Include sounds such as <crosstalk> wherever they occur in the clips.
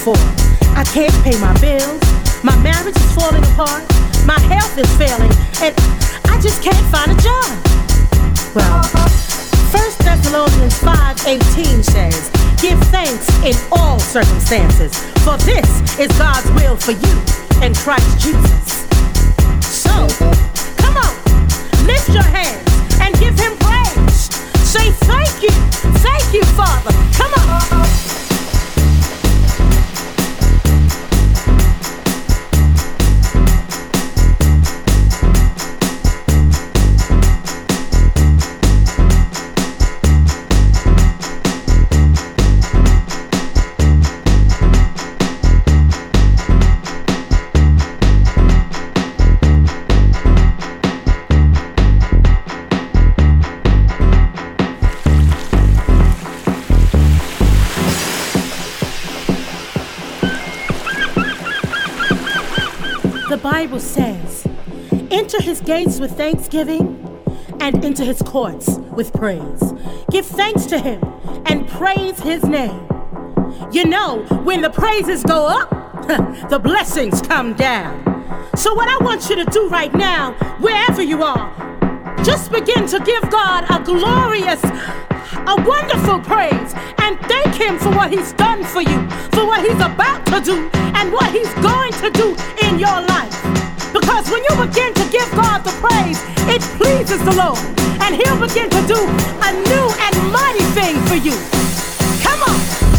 for? I can't pay my bills. My marriage is falling apart. My health is failing. And I just can't find a job. Well, 1 Thessalonians 5.18 says, Give thanks in all circumstances, for this is God's will for you in Christ Jesus. Gates with thanksgiving and into his courts with praise. Give thanks to him and praise his name. You know, when the praises go up, <laughs> the blessings come down. So, what I want you to do right now, wherever you are, just begin to give God a glorious, a wonderful praise and thank Him for what He's done for you, for what He's about to do, and what He's going to do in your life. Because when you begin to give God the praise, it pleases the Lord. And He'll begin to do a new and mighty thing for you. Come on.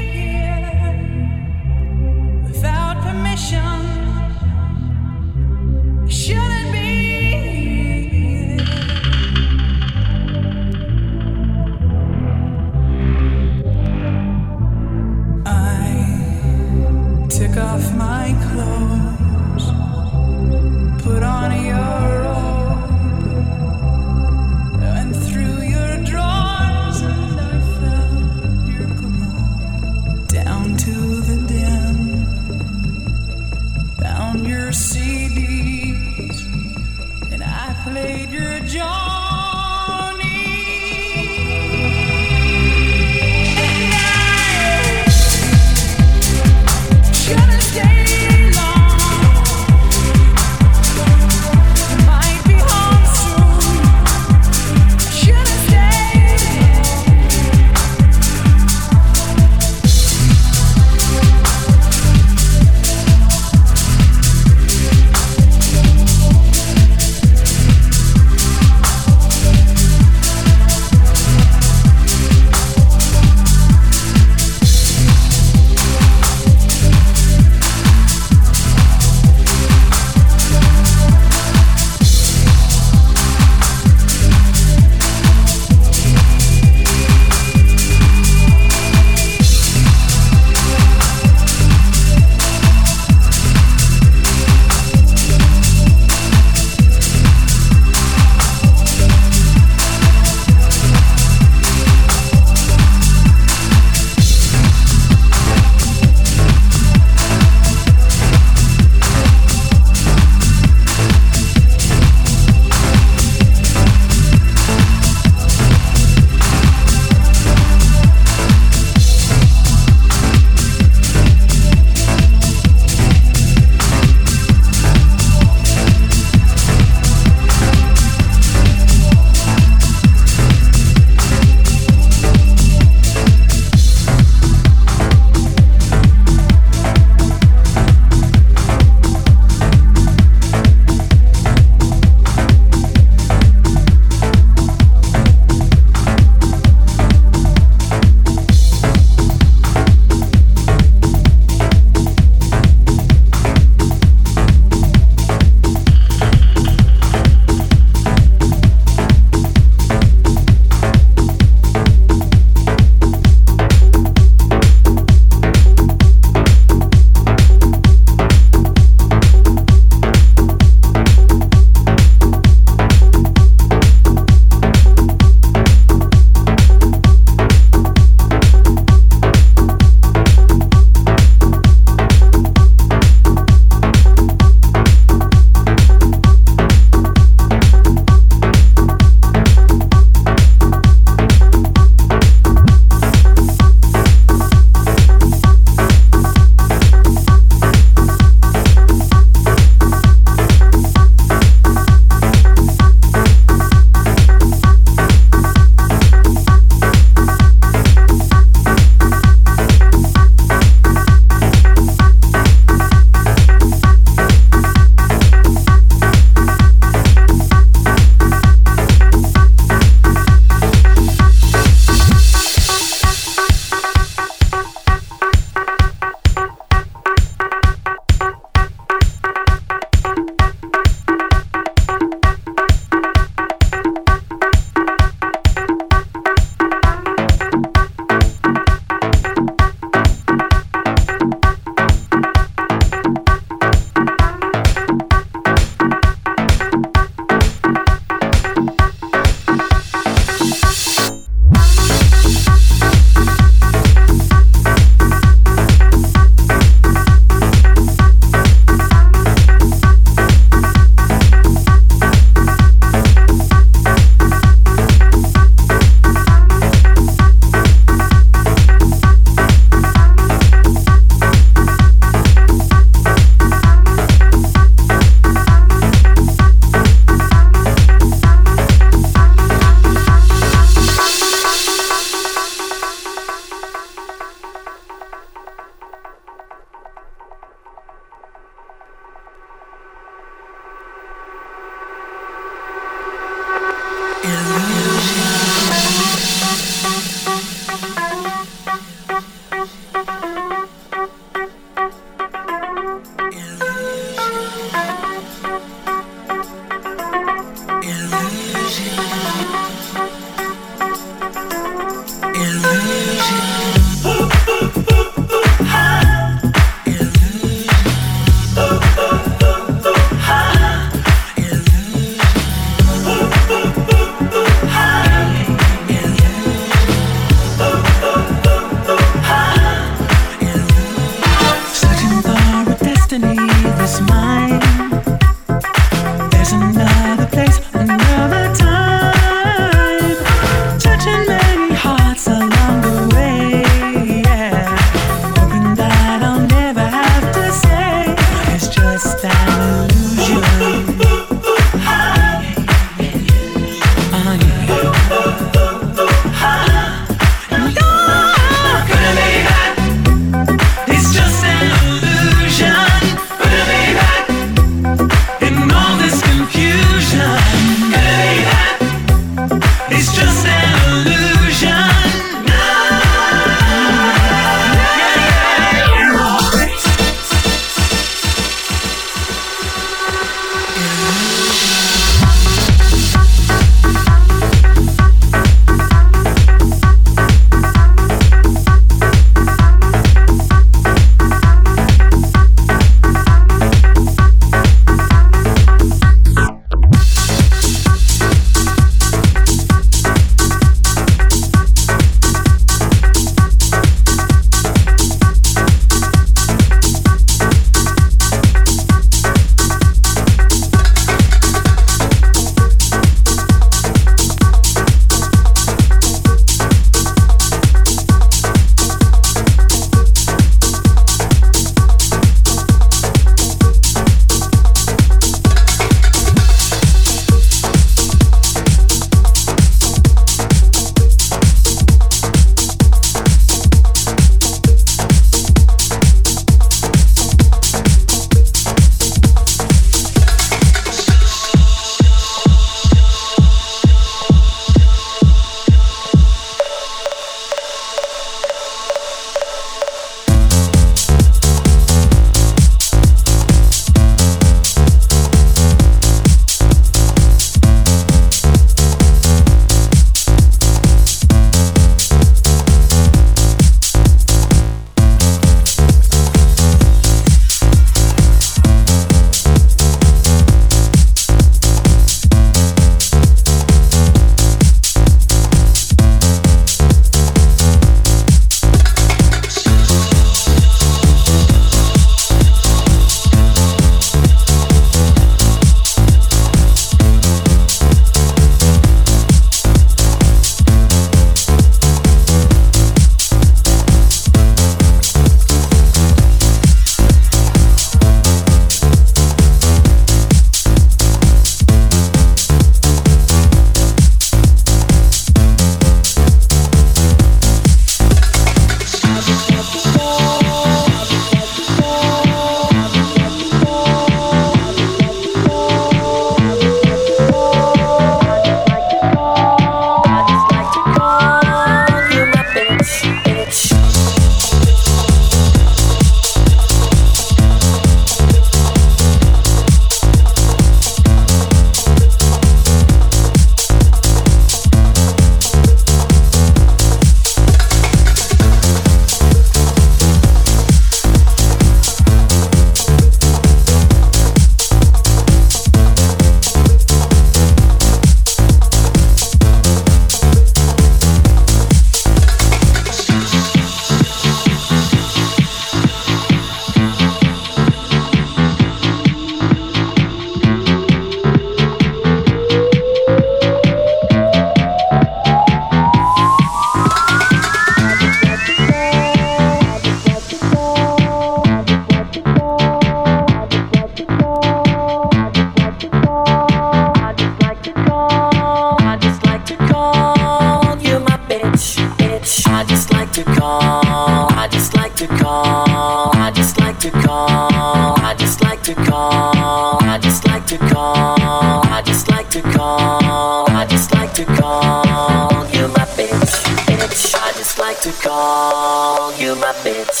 Call you my bitch.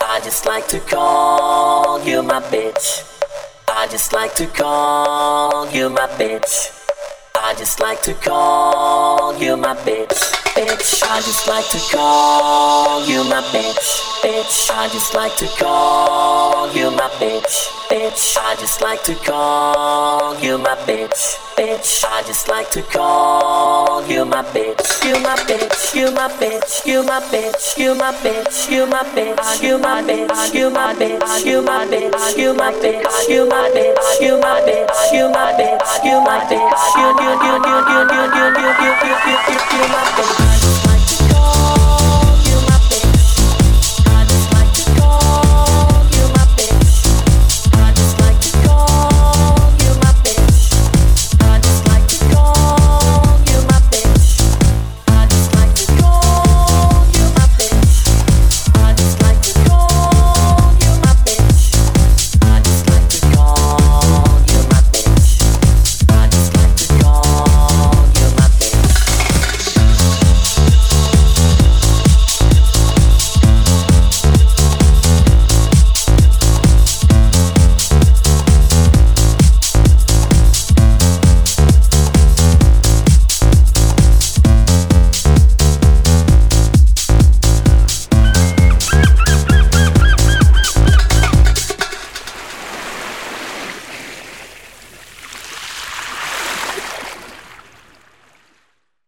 I just like to call you my bitch. I just like to call you my bitch. I just like to call you my bitch, bitch. I just like to call you my bitch, bitch. I just like to call you my bitch, bitch. I just like to call you my bitch, bitch. I just like to call you my bitch, you my bitch, you my bitch, you my bitch, you my bitch, you my bitch, you my bitch, you my bitch, you my bitch, you my bitch, you my bitch, you my bitch, you my bitch, you my bitch, you you you you you you you you you you you you my bitch.